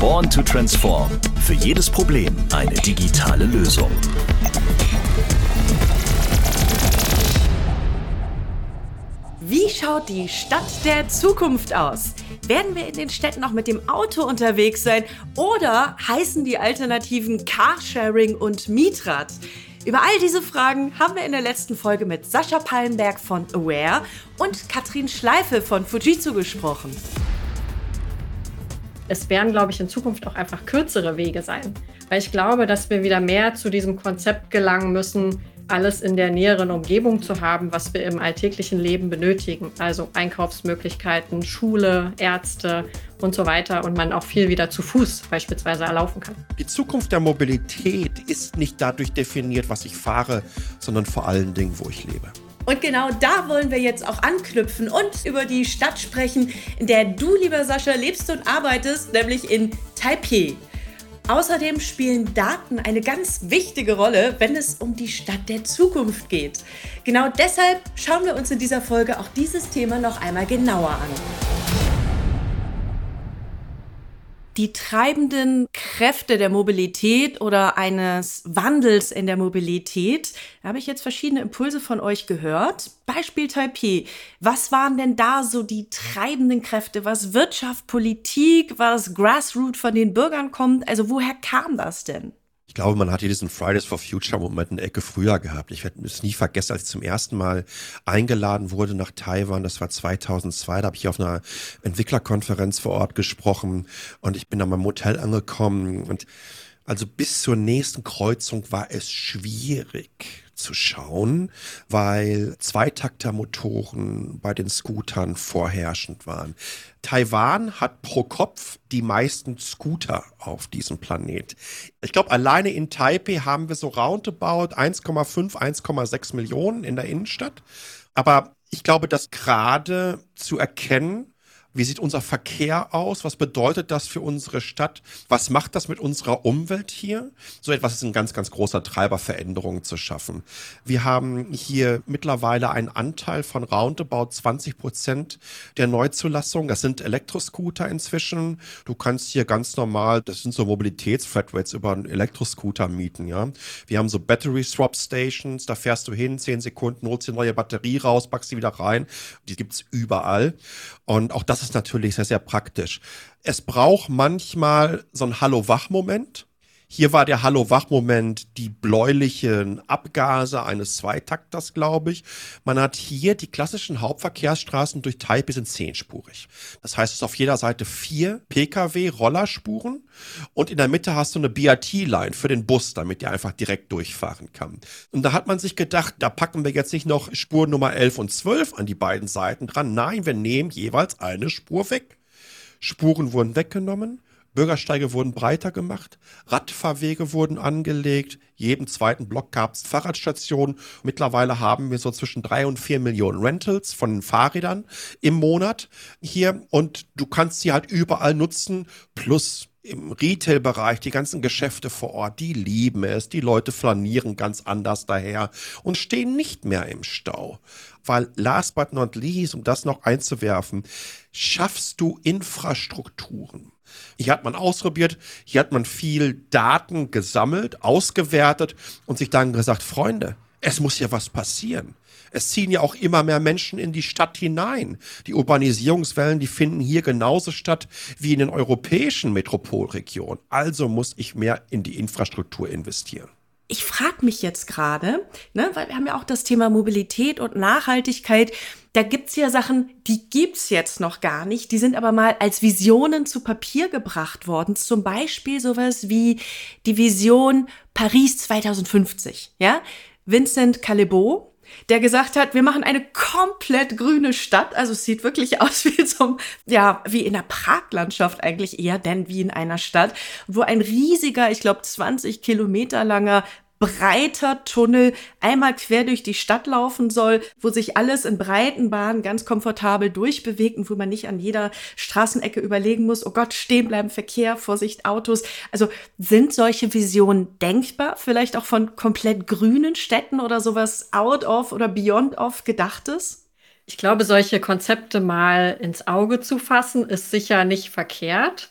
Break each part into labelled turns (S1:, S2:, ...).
S1: Born to Transform. Für jedes Problem eine digitale Lösung.
S2: Wie schaut die Stadt der Zukunft aus? Werden wir in den Städten noch mit dem Auto unterwegs sein oder heißen die Alternativen Carsharing und Mietrad? Über all diese Fragen haben wir in der letzten Folge mit Sascha Pallenberg von Aware und Katrin Schleife von Fujitsu gesprochen.
S3: Es werden, glaube ich, in Zukunft auch einfach kürzere Wege sein, weil ich glaube, dass wir wieder mehr zu diesem Konzept gelangen müssen, alles in der näheren Umgebung zu haben, was wir im alltäglichen Leben benötigen. Also Einkaufsmöglichkeiten, Schule, Ärzte und so weiter. Und man auch viel wieder zu Fuß beispielsweise erlaufen kann.
S4: Die Zukunft der Mobilität ist nicht dadurch definiert, was ich fahre, sondern vor allen Dingen, wo ich lebe.
S2: Und genau da wollen wir jetzt auch anknüpfen und über die Stadt sprechen, in der du, lieber Sascha, lebst und arbeitest, nämlich in Taipei. Außerdem spielen Daten eine ganz wichtige Rolle, wenn es um die Stadt der Zukunft geht. Genau deshalb schauen wir uns in dieser Folge auch dieses Thema noch einmal genauer an die treibenden Kräfte der Mobilität oder eines Wandels in der Mobilität. Da habe ich jetzt verschiedene Impulse von euch gehört. Beispiel Taipei. Was waren denn da so die treibenden Kräfte? Was Wirtschaft, Politik, was Grassroot von den Bürgern kommt? Also woher kam das denn?
S4: Glaube, man hat hier diesen Fridays for Future Moment eine Ecke früher gehabt. Ich werde es nie vergessen, als ich zum ersten Mal eingeladen wurde nach Taiwan. Das war 2002. Da habe ich auf einer Entwicklerkonferenz vor Ort gesprochen und ich bin an meinem Hotel angekommen und also bis zur nächsten Kreuzung war es schwierig zu schauen, weil Zweitaktermotoren bei den Scootern vorherrschend waren. Taiwan hat pro Kopf die meisten Scooter auf diesem Planet. Ich glaube, alleine in Taipei haben wir so roundabout 1,5, 1,6 Millionen in der Innenstadt. Aber ich glaube, dass gerade zu erkennen, wie sieht unser Verkehr aus? Was bedeutet das für unsere Stadt? Was macht das mit unserer Umwelt hier? So etwas ist ein ganz, ganz großer Treiber, Veränderungen zu schaffen. Wir haben hier mittlerweile einen Anteil von roundabout 20 Prozent der Neuzulassung. Das sind Elektroscooter inzwischen. Du kannst hier ganz normal, das sind so Mobilitätsflatrates über einen Elektroscooter mieten, ja. Wir haben so Battery Swap Stations, da fährst du hin, 10 Sekunden, holst die neue Batterie raus, packst sie wieder rein. Die gibt's überall. Und auch das ist natürlich sehr, sehr praktisch. Es braucht manchmal so ein Hallo-Wach-Moment. Hier war der Hallo-Wach-Moment die bläulichen Abgase eines Zweitakters, glaube ich. Man hat hier die klassischen Hauptverkehrsstraßen durch Taipei sind zehnspurig. Das heißt, es ist auf jeder Seite vier Pkw-Rollerspuren und in der Mitte hast du eine BRT-Line für den Bus, damit der einfach direkt durchfahren kann. Und da hat man sich gedacht, da packen wir jetzt nicht noch Spur Nummer 11 und 12 an die beiden Seiten dran. Nein, wir nehmen jeweils eine Spur weg. Spuren wurden weggenommen. Bürgersteige wurden breiter gemacht, Radfahrwege wurden angelegt, jedem zweiten Block gab es Fahrradstationen. Mittlerweile haben wir so zwischen drei und vier Millionen Rentals von Fahrrädern im Monat hier und du kannst sie halt überall nutzen, plus im Retail-Bereich, die ganzen Geschäfte vor Ort, die lieben es, die Leute flanieren ganz anders daher und stehen nicht mehr im Stau. Weil last but not least, um das noch einzuwerfen, schaffst du Infrastrukturen. Hier hat man ausprobiert, hier hat man viel Daten gesammelt, ausgewertet und sich dann gesagt, Freunde, es muss ja was passieren. Es ziehen ja auch immer mehr Menschen in die Stadt hinein. Die Urbanisierungswellen, die finden hier genauso statt wie in den europäischen Metropolregionen. Also muss ich mehr in die Infrastruktur investieren
S2: ich frage mich jetzt gerade, ne, weil wir haben ja auch das Thema Mobilität und Nachhaltigkeit. Da gibt's ja Sachen, die gibt's jetzt noch gar nicht. Die sind aber mal als Visionen zu Papier gebracht worden. Zum Beispiel sowas wie die Vision Paris 2050. Ja, Vincent Callebaut, der gesagt hat, wir machen eine komplett grüne Stadt. Also es sieht wirklich aus wie zum, ja, wie in der Parklandschaft eigentlich eher, denn wie in einer Stadt, wo ein riesiger, ich glaube 20 Kilometer langer breiter Tunnel einmal quer durch die Stadt laufen soll, wo sich alles in breiten Bahnen ganz komfortabel durchbewegt und wo man nicht an jeder Straßenecke überlegen muss, oh Gott, stehen bleiben, Verkehr, Vorsicht, Autos. Also sind solche Visionen denkbar? Vielleicht auch von komplett grünen Städten oder sowas out of oder beyond of gedachtes?
S3: Ich glaube, solche Konzepte mal ins Auge zu fassen, ist sicher nicht verkehrt.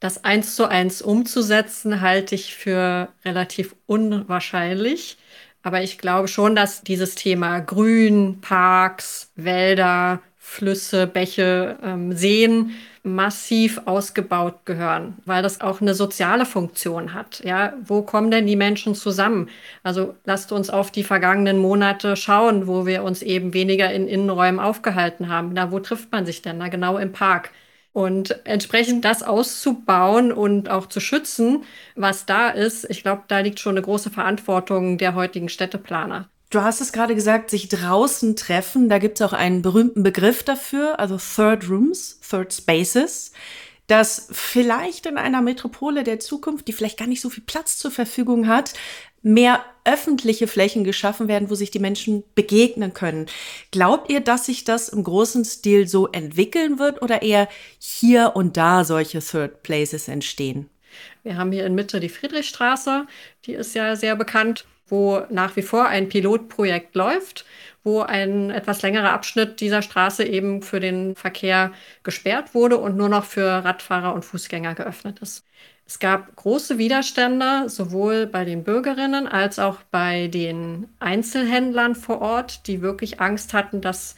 S3: Das eins zu eins umzusetzen, halte ich für relativ unwahrscheinlich. Aber ich glaube schon, dass dieses Thema Grün, Parks, Wälder, Flüsse, Bäche, ähm, Seen massiv ausgebaut gehören, weil das auch eine soziale Funktion hat. Ja, wo kommen denn die Menschen zusammen? Also lasst uns auf die vergangenen Monate schauen, wo wir uns eben weniger in Innenräumen aufgehalten haben. Na, wo trifft man sich denn? Na, genau im Park. Und entsprechend das auszubauen und auch zu schützen, was da ist, ich glaube, da liegt schon eine große Verantwortung der heutigen Städteplaner.
S2: Du hast es gerade gesagt, sich draußen treffen. Da gibt es auch einen berühmten Begriff dafür, also Third Rooms, Third Spaces, dass vielleicht in einer Metropole der Zukunft, die vielleicht gar nicht so viel Platz zur Verfügung hat, mehr öffentliche Flächen geschaffen werden, wo sich die Menschen begegnen können. Glaubt ihr, dass sich das im großen Stil so entwickeln wird oder eher hier und da solche Third Places entstehen?
S3: Wir haben hier in Mitte die Friedrichstraße, die ist ja sehr bekannt wo nach wie vor ein Pilotprojekt läuft, wo ein etwas längerer Abschnitt dieser Straße eben für den Verkehr gesperrt wurde und nur noch für Radfahrer und Fußgänger geöffnet ist. Es gab große Widerstände, sowohl bei den Bürgerinnen als auch bei den Einzelhändlern vor Ort, die wirklich Angst hatten, dass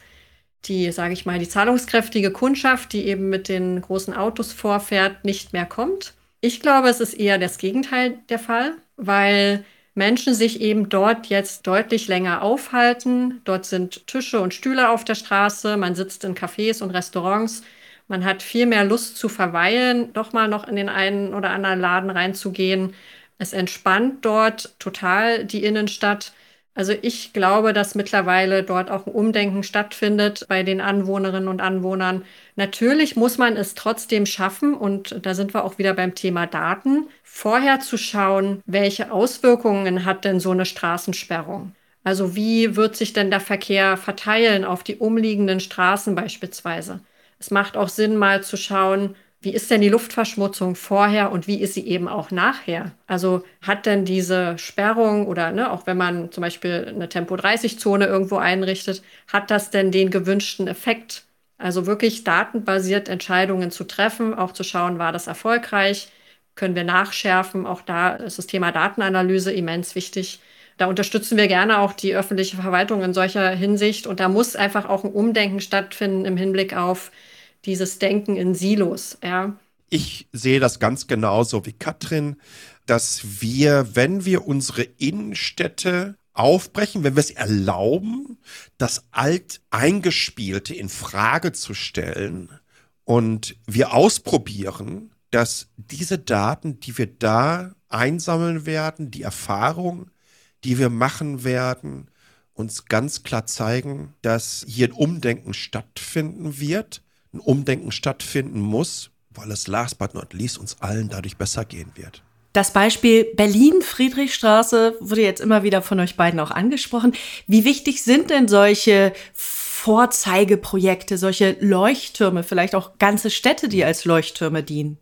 S3: die, sage ich mal, die zahlungskräftige Kundschaft, die eben mit den großen Autos vorfährt, nicht mehr kommt. Ich glaube, es ist eher das Gegenteil der Fall, weil Menschen sich eben dort jetzt deutlich länger aufhalten. Dort sind Tische und Stühle auf der Straße, man sitzt in Cafés und Restaurants. Man hat viel mehr Lust zu verweilen, doch mal noch in den einen oder anderen Laden reinzugehen. Es entspannt dort total die Innenstadt. Also ich glaube, dass mittlerweile dort auch ein Umdenken stattfindet bei den Anwohnerinnen und Anwohnern. Natürlich muss man es trotzdem schaffen, und da sind wir auch wieder beim Thema Daten, vorher zu schauen, welche Auswirkungen hat denn so eine Straßensperrung. Also wie wird sich denn der Verkehr verteilen auf die umliegenden Straßen beispielsweise. Es macht auch Sinn, mal zu schauen, wie ist denn die Luftverschmutzung vorher und wie ist sie eben auch nachher? Also hat denn diese Sperrung oder ne, auch wenn man zum Beispiel eine Tempo-30-Zone irgendwo einrichtet, hat das denn den gewünschten Effekt? Also wirklich datenbasiert Entscheidungen zu treffen, auch zu schauen, war das erfolgreich? Können wir nachschärfen? Auch da ist das Thema Datenanalyse immens wichtig. Da unterstützen wir gerne auch die öffentliche Verwaltung in solcher Hinsicht. Und da muss einfach auch ein Umdenken stattfinden im Hinblick auf dieses Denken in Silos, ja.
S4: Ich sehe das ganz genauso wie Katrin, dass wir, wenn wir unsere Innenstädte aufbrechen, wenn wir es erlauben, das Alteingespielte in Frage zu stellen und wir ausprobieren, dass diese Daten, die wir da einsammeln werden, die Erfahrung, die wir machen werden, uns ganz klar zeigen, dass hier ein Umdenken stattfinden wird ein Umdenken stattfinden muss, weil es last but not least uns allen dadurch besser gehen wird.
S2: Das Beispiel Berlin-Friedrichstraße wurde jetzt immer wieder von euch beiden auch angesprochen. Wie wichtig sind denn solche Vorzeigeprojekte, solche Leuchttürme, vielleicht auch ganze Städte, die als Leuchttürme dienen?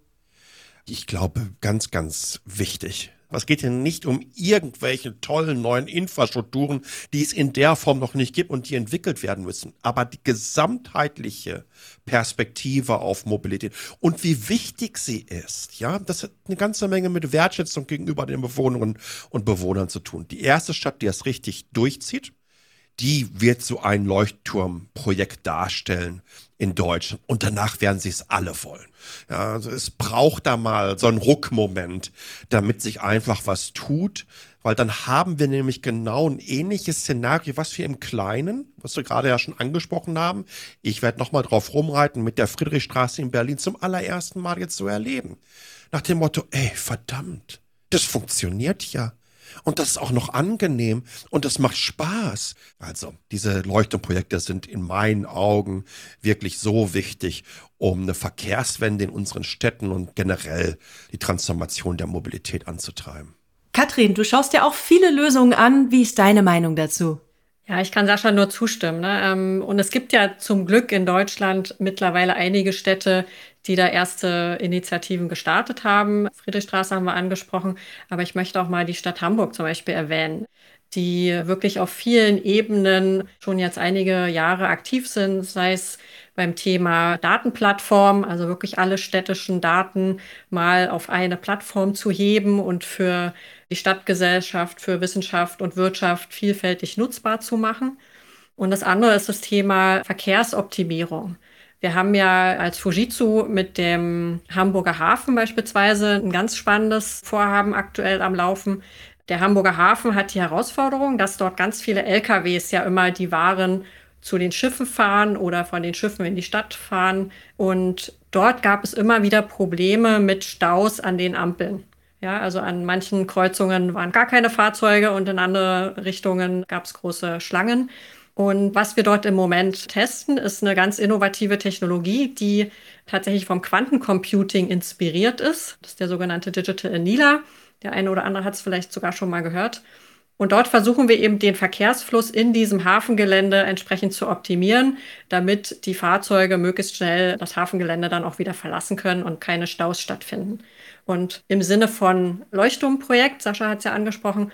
S4: Ich glaube, ganz, ganz wichtig. Es geht hier nicht um irgendwelche tollen neuen Infrastrukturen, die es in der Form noch nicht gibt und die entwickelt werden müssen. Aber die gesamtheitliche Perspektive auf Mobilität und wie wichtig sie ist, ja, das hat eine ganze Menge mit Wertschätzung gegenüber den Bewohnerinnen und Bewohnern zu tun. Die erste Stadt, die das richtig durchzieht, die wird so ein Leuchtturmprojekt darstellen in Deutschland. Und danach werden sie es alle wollen. Ja, also es braucht da mal so einen Ruckmoment, damit sich einfach was tut, weil dann haben wir nämlich genau ein ähnliches Szenario, was wir im Kleinen, was wir gerade ja schon angesprochen haben. Ich werde nochmal drauf rumreiten, mit der Friedrichstraße in Berlin zum allerersten Mal jetzt so erleben. Nach dem Motto, ey, verdammt, das funktioniert ja. Und das ist auch noch angenehm und das macht Spaß. Also, diese Leuchtturmprojekte sind in meinen Augen wirklich so wichtig, um eine Verkehrswende in unseren Städten und generell die Transformation der Mobilität anzutreiben.
S2: Katrin, du schaust dir auch viele Lösungen an. Wie ist deine Meinung dazu?
S3: Ja, ich kann Sascha nur zustimmen. Ne? Ähm, und es gibt ja zum Glück in Deutschland mittlerweile einige Städte, die da erste Initiativen gestartet haben. Friedrichstraße haben wir angesprochen, aber ich möchte auch mal die Stadt Hamburg zum Beispiel erwähnen. die wirklich auf vielen Ebenen schon jetzt einige Jahre aktiv sind, sei es beim Thema Datenplattform, also wirklich alle städtischen Daten mal auf eine Plattform zu heben und für die Stadtgesellschaft, für Wissenschaft und Wirtschaft vielfältig nutzbar zu machen. Und das andere ist das Thema Verkehrsoptimierung. Wir haben ja als Fujitsu mit dem Hamburger Hafen beispielsweise ein ganz spannendes Vorhaben aktuell am Laufen. Der Hamburger Hafen hat die Herausforderung, dass dort ganz viele LKWs ja immer die Waren zu den Schiffen fahren oder von den Schiffen in die Stadt fahren. Und dort gab es immer wieder Probleme mit Staus an den Ampeln. Ja, also an manchen Kreuzungen waren gar keine Fahrzeuge und in andere Richtungen gab es große Schlangen. Und was wir dort im Moment testen, ist eine ganz innovative Technologie, die tatsächlich vom Quantencomputing inspiriert ist. Das ist der sogenannte Digital Annealer. Der eine oder andere hat es vielleicht sogar schon mal gehört. Und dort versuchen wir eben den Verkehrsfluss in diesem Hafengelände entsprechend zu optimieren, damit die Fahrzeuge möglichst schnell das Hafengelände dann auch wieder verlassen können und keine Staus stattfinden. Und im Sinne von Leuchtturmprojekt, Sascha hat es ja angesprochen,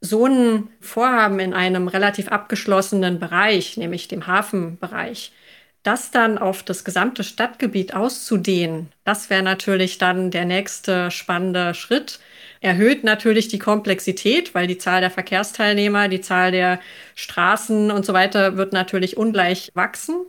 S3: so ein Vorhaben in einem relativ abgeschlossenen Bereich, nämlich dem Hafenbereich, das dann auf das gesamte Stadtgebiet auszudehnen, das wäre natürlich dann der nächste spannende Schritt erhöht natürlich die Komplexität, weil die Zahl der Verkehrsteilnehmer, die Zahl der Straßen und so weiter wird natürlich ungleich wachsen.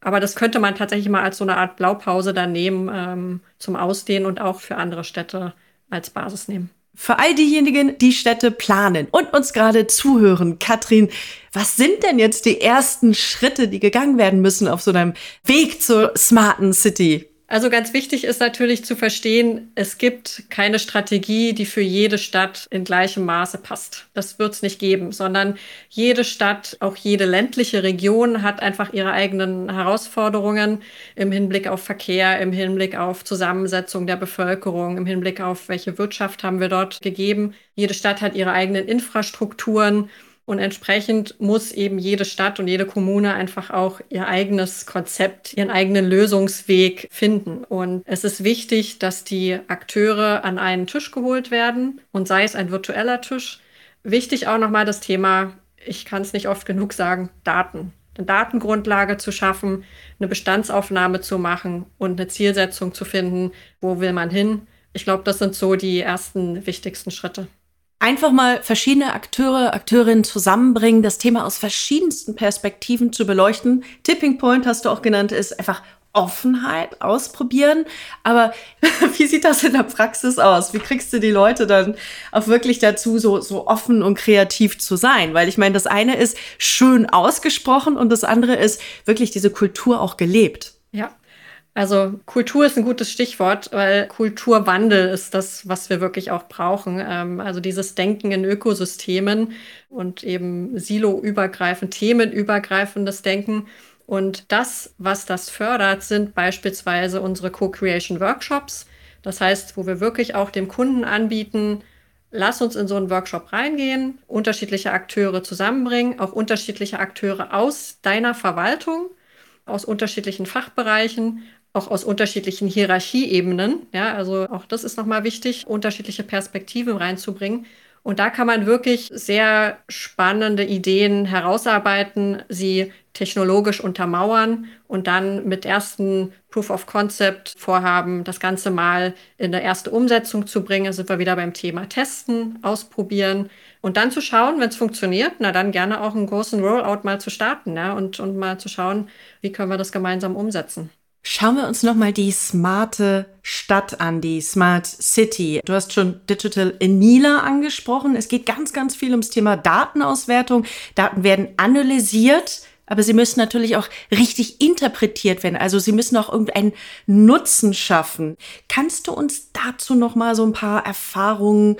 S3: Aber das könnte man tatsächlich mal als so eine Art Blaupause dann nehmen ähm, zum Ausdehnen und auch für andere Städte als Basis nehmen.
S2: Für all diejenigen, die Städte planen und uns gerade zuhören, Katrin, was sind denn jetzt die ersten Schritte, die gegangen werden müssen auf so einem Weg zur smarten City?
S3: Also ganz wichtig ist natürlich zu verstehen, es gibt keine Strategie, die für jede Stadt in gleichem Maße passt. Das wird es nicht geben, sondern jede Stadt, auch jede ländliche Region hat einfach ihre eigenen Herausforderungen im Hinblick auf Verkehr, im Hinblick auf Zusammensetzung der Bevölkerung, im Hinblick auf welche Wirtschaft haben wir dort gegeben. Jede Stadt hat ihre eigenen Infrastrukturen. Und entsprechend muss eben jede Stadt und jede Kommune einfach auch ihr eigenes Konzept, ihren eigenen Lösungsweg finden. Und es ist wichtig, dass die Akteure an einen Tisch geholt werden und sei es ein virtueller Tisch. Wichtig auch nochmal das Thema, ich kann es nicht oft genug sagen, Daten. Eine Datengrundlage zu schaffen, eine Bestandsaufnahme zu machen und eine Zielsetzung zu finden, wo will man hin. Ich glaube, das sind so die ersten wichtigsten Schritte
S2: einfach mal verschiedene Akteure, Akteurinnen zusammenbringen, das Thema aus verschiedensten Perspektiven zu beleuchten. Tipping Point hast du auch genannt, ist einfach Offenheit ausprobieren. Aber wie sieht das in der Praxis aus? Wie kriegst du die Leute dann auch wirklich dazu, so, so offen und kreativ zu sein? Weil ich meine, das eine ist schön ausgesprochen und das andere ist wirklich diese Kultur auch gelebt.
S3: Also Kultur ist ein gutes Stichwort, weil Kulturwandel ist das, was wir wirklich auch brauchen. Ähm, also dieses Denken in Ökosystemen und eben siloübergreifend, themenübergreifendes Denken. Und das, was das fördert, sind beispielsweise unsere Co-Creation Workshops. Das heißt, wo wir wirklich auch dem Kunden anbieten, lass uns in so einen Workshop reingehen, unterschiedliche Akteure zusammenbringen, auch unterschiedliche Akteure aus deiner Verwaltung aus unterschiedlichen Fachbereichen, auch aus unterschiedlichen Hierarchieebenen. Ja, also auch das ist nochmal wichtig, unterschiedliche Perspektiven reinzubringen. Und da kann man wirklich sehr spannende Ideen herausarbeiten, sie technologisch untermauern und dann mit ersten Proof of Concept Vorhaben das Ganze mal in der erste Umsetzung zu bringen. Da sind wir wieder beim Thema Testen, Ausprobieren und dann zu schauen, wenn es funktioniert, na dann gerne auch einen großen Rollout mal zu starten ja, und, und mal zu schauen, wie können wir das gemeinsam umsetzen.
S2: Schauen wir uns nochmal die smarte Stadt an, die Smart City. Du hast schon Digital Enila angesprochen. Es geht ganz, ganz viel ums Thema Datenauswertung. Daten werden analysiert, aber sie müssen natürlich auch richtig interpretiert werden. Also sie müssen auch irgendeinen Nutzen schaffen. Kannst du uns dazu nochmal so ein paar Erfahrungen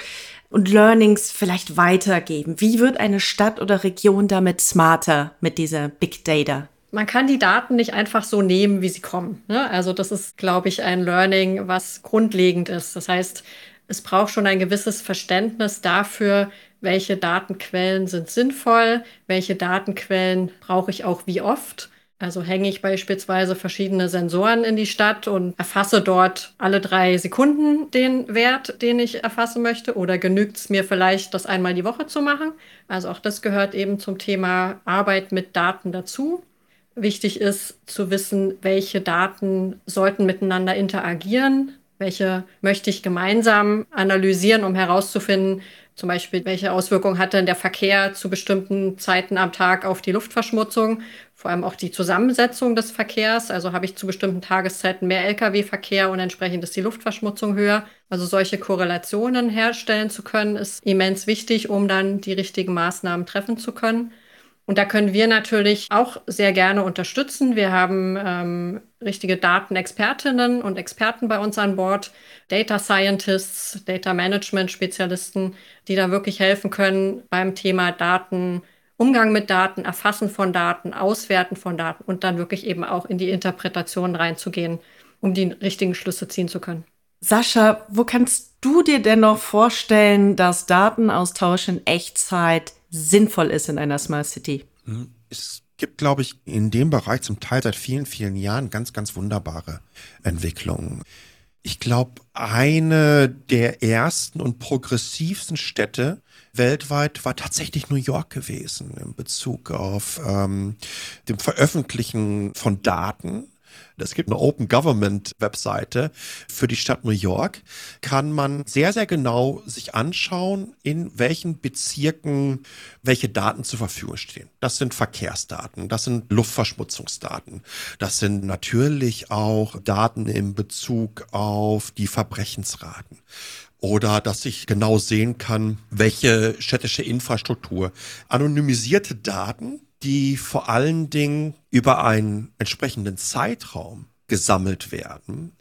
S2: und Learnings vielleicht weitergeben? Wie wird eine Stadt oder Region damit smarter mit dieser Big Data?
S3: Man kann die Daten nicht einfach so nehmen, wie sie kommen. Ne? Also das ist, glaube ich, ein Learning, was grundlegend ist. Das heißt, es braucht schon ein gewisses Verständnis dafür, welche Datenquellen sind sinnvoll, welche Datenquellen brauche ich auch wie oft. Also hänge ich beispielsweise verschiedene Sensoren in die Stadt und erfasse dort alle drei Sekunden den Wert, den ich erfassen möchte? Oder genügt es mir vielleicht, das einmal die Woche zu machen? Also auch das gehört eben zum Thema Arbeit mit Daten dazu. Wichtig ist zu wissen, welche Daten sollten miteinander interagieren, welche möchte ich gemeinsam analysieren, um herauszufinden, zum Beispiel, welche Auswirkungen hat denn der Verkehr zu bestimmten Zeiten am Tag auf die Luftverschmutzung? Vor allem auch die Zusammensetzung des Verkehrs. Also habe ich zu bestimmten Tageszeiten mehr Lkw-Verkehr und entsprechend ist die Luftverschmutzung höher. Also solche Korrelationen herstellen zu können, ist immens wichtig, um dann die richtigen Maßnahmen treffen zu können. Und da können wir natürlich auch sehr gerne unterstützen. Wir haben ähm, richtige Datenexpertinnen und Experten bei uns an Bord, Data Scientists, Data Management Spezialisten, die da wirklich helfen können beim Thema Daten, Umgang mit Daten, Erfassen von Daten, Auswerten von Daten und dann wirklich eben auch in die Interpretation reinzugehen, um die richtigen Schlüsse ziehen zu können.
S2: Sascha, wo kannst du dir denn noch vorstellen, dass Datenaustausch in Echtzeit sinnvoll ist in einer Smart City?
S4: Hm, es gibt, glaube ich, in dem Bereich zum Teil seit vielen, vielen Jahren ganz, ganz wunderbare Entwicklungen. Ich glaube, eine der ersten und progressivsten Städte weltweit war tatsächlich New York gewesen in Bezug auf ähm, dem Veröffentlichen von Daten es gibt eine Open Government Webseite für die Stadt New York. Kann man sehr, sehr genau sich anschauen, in welchen Bezirken welche Daten zur Verfügung stehen. Das sind Verkehrsdaten, das sind Luftverschmutzungsdaten, das sind natürlich auch Daten in Bezug auf die Verbrechensraten oder dass ich genau sehen kann, welche städtische Infrastruktur. Anonymisierte Daten die vor allen Dingen über einen entsprechenden Zeitraum gesammelt werden,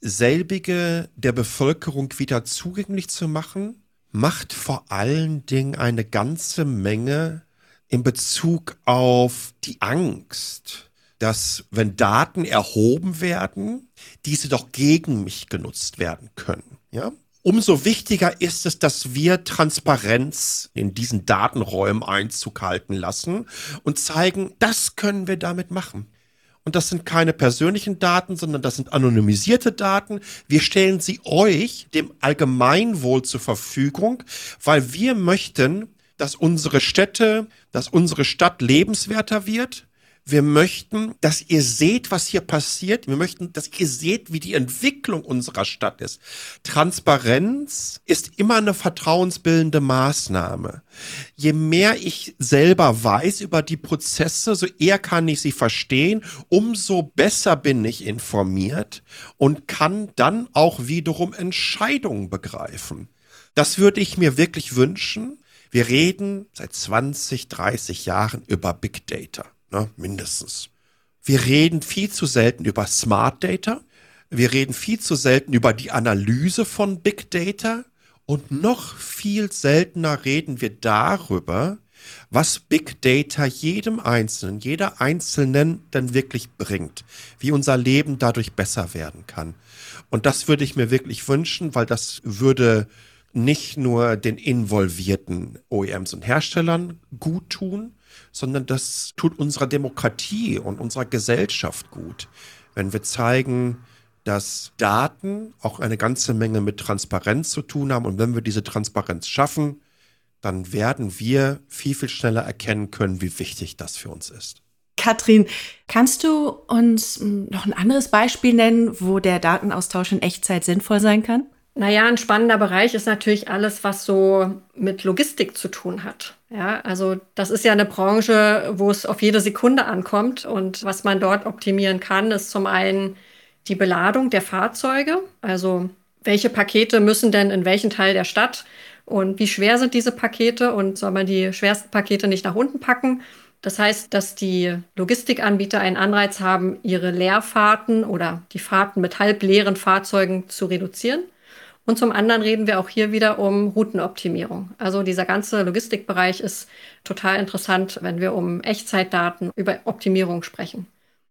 S4: selbige der Bevölkerung wieder zugänglich zu machen, macht vor allen Dingen eine ganze Menge in Bezug auf die Angst, dass wenn Daten erhoben werden, diese doch gegen mich genutzt werden können. Ja? Umso wichtiger ist es, dass wir Transparenz in diesen Datenräumen Einzug halten lassen und zeigen, das können wir damit machen. Und das sind keine persönlichen Daten, sondern das sind anonymisierte Daten. Wir stellen sie euch, dem Allgemeinwohl zur Verfügung, weil wir möchten, dass unsere Städte, dass unsere Stadt lebenswerter wird, wir möchten, dass ihr seht, was hier passiert. Wir möchten, dass ihr seht, wie die Entwicklung unserer Stadt ist. Transparenz ist immer eine vertrauensbildende Maßnahme. Je mehr ich selber weiß über die Prozesse, so eher kann ich sie verstehen, umso besser bin ich informiert und kann dann auch wiederum Entscheidungen begreifen. Das würde ich mir wirklich wünschen. Wir reden seit 20, 30 Jahren über Big Data ne, mindestens. Wir reden viel zu selten über Smart Data. Wir reden viel zu selten über die Analyse von Big Data. Und noch viel seltener reden wir darüber, was Big Data jedem Einzelnen, jeder Einzelnen denn wirklich bringt, wie unser Leben dadurch besser werden kann. Und das würde ich mir wirklich wünschen, weil das würde nicht nur den involvierten OEMs und Herstellern gut tun, sondern das tut unserer Demokratie und unserer Gesellschaft gut, wenn wir zeigen, dass Daten auch eine ganze Menge mit Transparenz zu tun haben. Und wenn wir diese Transparenz schaffen, dann werden wir viel, viel schneller erkennen können, wie wichtig das für uns ist.
S2: Katrin, kannst du uns noch ein anderes Beispiel nennen, wo der Datenaustausch in Echtzeit sinnvoll sein kann?
S3: Naja, ein spannender Bereich ist natürlich alles, was so mit Logistik zu tun hat. Ja, also das ist ja eine Branche, wo es auf jede Sekunde ankommt. Und was man dort optimieren kann, ist zum einen die Beladung der Fahrzeuge. Also welche Pakete müssen denn in welchen Teil der Stadt und wie schwer sind diese Pakete und soll man die schwersten Pakete nicht nach unten packen? Das heißt, dass die Logistikanbieter einen Anreiz haben, ihre Leerfahrten oder die Fahrten mit halbleeren Fahrzeugen zu reduzieren. Und zum anderen reden wir auch hier wieder um Routenoptimierung. Also dieser ganze Logistikbereich ist total interessant, wenn wir um Echtzeitdaten über Optimierung sprechen.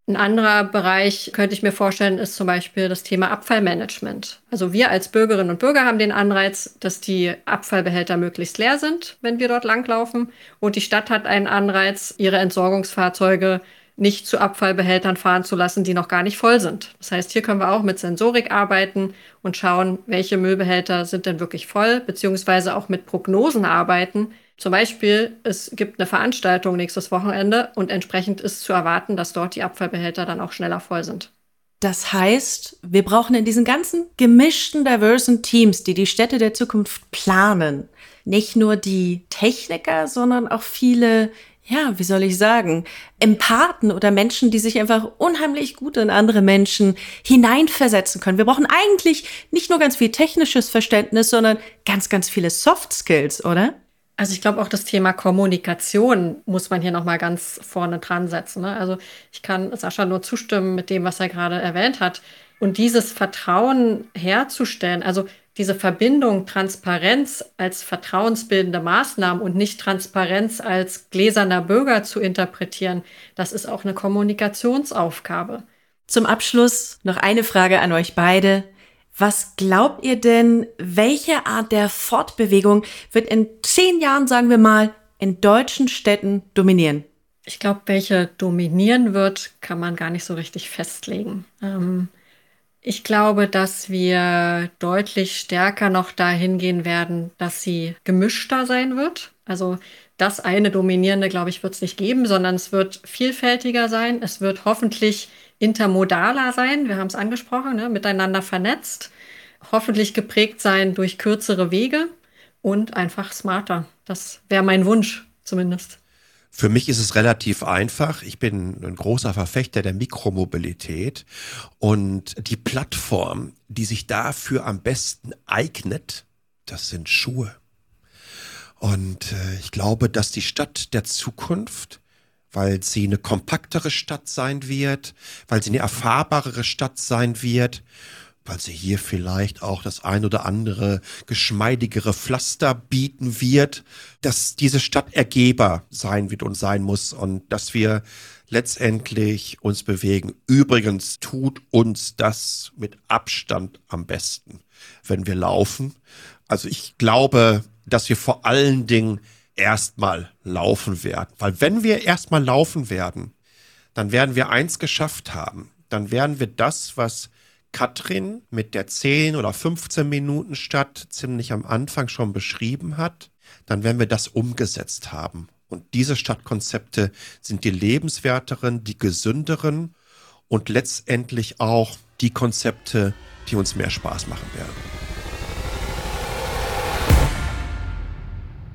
S3: Ein anderer Bereich könnte ich mir vorstellen, ist zum Beispiel das Thema Abfallmanagement. Also wir als Bürgerinnen und Bürger haben den Anreiz, dass die Abfallbehälter möglichst leer sind, wenn wir dort langlaufen. Und die Stadt hat einen Anreiz, ihre Entsorgungsfahrzeuge nicht zu Abfallbehältern fahren zu lassen, die noch gar nicht voll sind. Das heißt, hier können wir auch mit Sensorik arbeiten und schauen, welche Müllbehälter sind denn wirklich voll, beziehungsweise auch mit Prognosen arbeiten. Zum Beispiel, es gibt eine Veranstaltung nächstes Wochenende und entsprechend ist zu erwarten, dass dort die Abfallbehälter dann auch schneller voll sind.
S2: Das heißt, wir brauchen in diesen ganzen gemischten, diversen Teams, die die Städte der Zukunft planen, nicht nur die Techniker, sondern auch viele, ja, wie soll ich sagen, Empathen oder Menschen, die sich einfach unheimlich gut in andere Menschen hineinversetzen können. Wir brauchen eigentlich nicht nur ganz viel technisches Verständnis, sondern ganz, ganz viele Soft Skills, oder?
S3: Also ich glaube auch das Thema Kommunikation muss man hier noch mal ganz vorne dran setzen. Ne? Also ich kann Sascha nur zustimmen mit dem, was er gerade erwähnt hat. Und dieses Vertrauen herzustellen, also diese Verbindung Transparenz als vertrauensbildende Maßnahmen und nicht Transparenz als gläserner Bürger zu interpretieren, das ist auch eine Kommunikationsaufgabe.
S2: Zum Abschluss noch eine Frage an euch beide. Was glaubt ihr denn, welche Art der Fortbewegung wird in zehn Jahren, sagen wir mal, in deutschen Städten dominieren?
S3: Ich glaube, welche dominieren wird, kann man gar nicht so richtig festlegen. Ähm, ich glaube, dass wir deutlich stärker noch dahin gehen werden, dass sie gemischter sein wird. Also das eine Dominierende, glaube ich, wird es nicht geben, sondern es wird vielfältiger sein. Es wird hoffentlich intermodaler sein. Wir haben es angesprochen, ne? miteinander vernetzt. Hoffentlich geprägt sein durch kürzere Wege und einfach smarter. Das wäre mein Wunsch zumindest.
S4: Für mich ist es relativ einfach. Ich bin ein großer Verfechter der Mikromobilität und die Plattform, die sich dafür am besten eignet, das sind Schuhe. Und äh, ich glaube, dass die Stadt der Zukunft, weil sie eine kompaktere Stadt sein wird, weil sie eine erfahrbarere Stadt sein wird, weil sie hier vielleicht auch das ein oder andere geschmeidigere Pflaster bieten wird, dass diese Stadt Ergeber sein wird und sein muss und dass wir letztendlich uns bewegen. Übrigens tut uns das mit Abstand am besten, wenn wir laufen. Also ich glaube, dass wir vor allen Dingen erstmal laufen werden. Weil wenn wir erstmal laufen werden, dann werden wir eins geschafft haben. Dann werden wir das, was Katrin mit der 10 oder 15 Minuten Stadt ziemlich am Anfang schon beschrieben hat, dann werden wir das umgesetzt haben. Und diese Stadtkonzepte sind die lebenswerteren, die gesünderen und letztendlich auch die Konzepte, die uns mehr Spaß machen werden.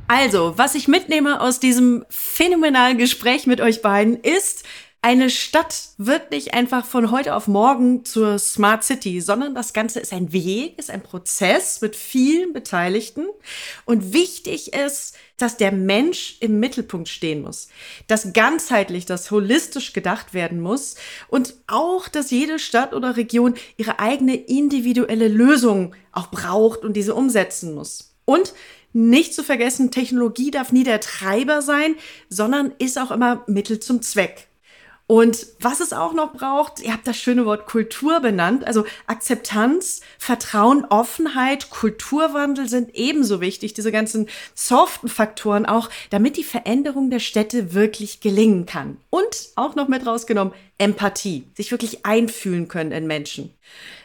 S2: Also, was ich mitnehme aus diesem phänomenalen Gespräch mit euch beiden ist, eine Stadt wird nicht einfach von heute auf morgen zur Smart City, sondern das Ganze ist ein Weg, ist ein Prozess mit vielen Beteiligten. Und wichtig ist, dass der Mensch im Mittelpunkt stehen muss, dass ganzheitlich, dass holistisch gedacht werden muss und auch, dass jede Stadt oder Region ihre eigene individuelle Lösung auch braucht und diese umsetzen muss. Und nicht zu vergessen, Technologie darf nie der Treiber sein, sondern ist auch immer Mittel zum Zweck. Und was es auch noch braucht, ihr habt das schöne Wort Kultur benannt, also Akzeptanz, Vertrauen, Offenheit, Kulturwandel sind ebenso wichtig, diese ganzen soften Faktoren auch, damit die Veränderung der Städte wirklich gelingen kann. Und auch noch mit rausgenommen, Empathie, sich wirklich einfühlen können in Menschen.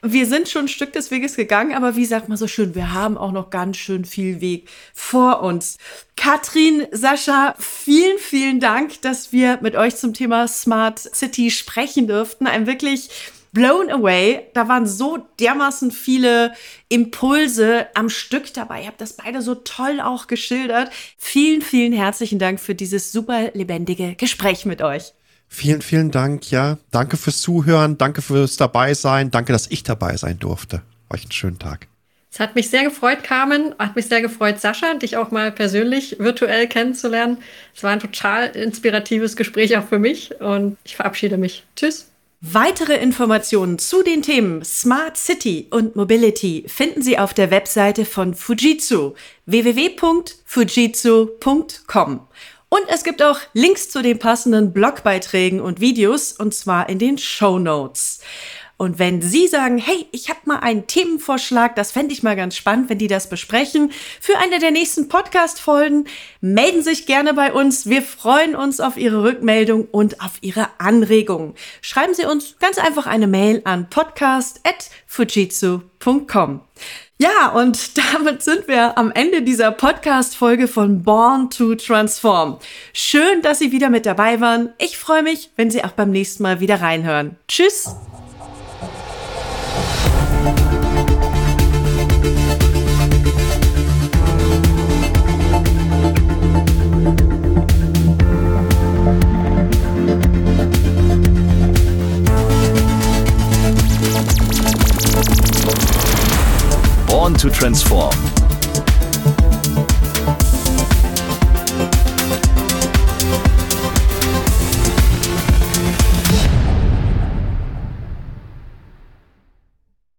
S2: Wir sind schon ein Stück des Weges gegangen, aber wie sagt man so schön, wir haben auch noch ganz schön viel Weg vor uns. Katrin, Sascha, vielen, vielen Dank, dass wir mit euch zum Thema Smart City sprechen dürften. Ein wirklich blown away. Da waren so dermaßen viele Impulse am Stück dabei. Ihr habt das beide so toll auch geschildert. Vielen, vielen herzlichen Dank für dieses super lebendige Gespräch mit euch.
S4: Vielen, vielen Dank. Ja, danke fürs Zuhören. Danke fürs dabei sein. Danke, dass ich dabei sein durfte. Euch einen schönen Tag.
S3: Es hat mich sehr gefreut, Carmen. Hat mich sehr gefreut, Sascha, dich auch mal persönlich virtuell kennenzulernen. Es war ein total inspiratives Gespräch auch für mich und ich verabschiede mich. Tschüss.
S2: Weitere Informationen zu den Themen Smart City und Mobility finden Sie auf der Webseite von Fujitsu www.fujitsu.com. Und es gibt auch Links zu den passenden Blogbeiträgen und Videos, und zwar in den Show Notes. Und wenn Sie sagen, hey, ich habe mal einen Themenvorschlag, das fände ich mal ganz spannend, wenn die das besprechen, für eine der nächsten Podcast-Folgen, melden Sie sich gerne bei uns. Wir freuen uns auf Ihre Rückmeldung und auf Ihre Anregungen. Schreiben Sie uns ganz einfach eine Mail an podcast.fujitsu.com. Ja, und damit sind wir am Ende dieser Podcast-Folge von Born to Transform. Schön, dass Sie wieder mit dabei waren. Ich freue mich, wenn Sie auch beim nächsten Mal wieder reinhören. Tschüss!
S1: To Transform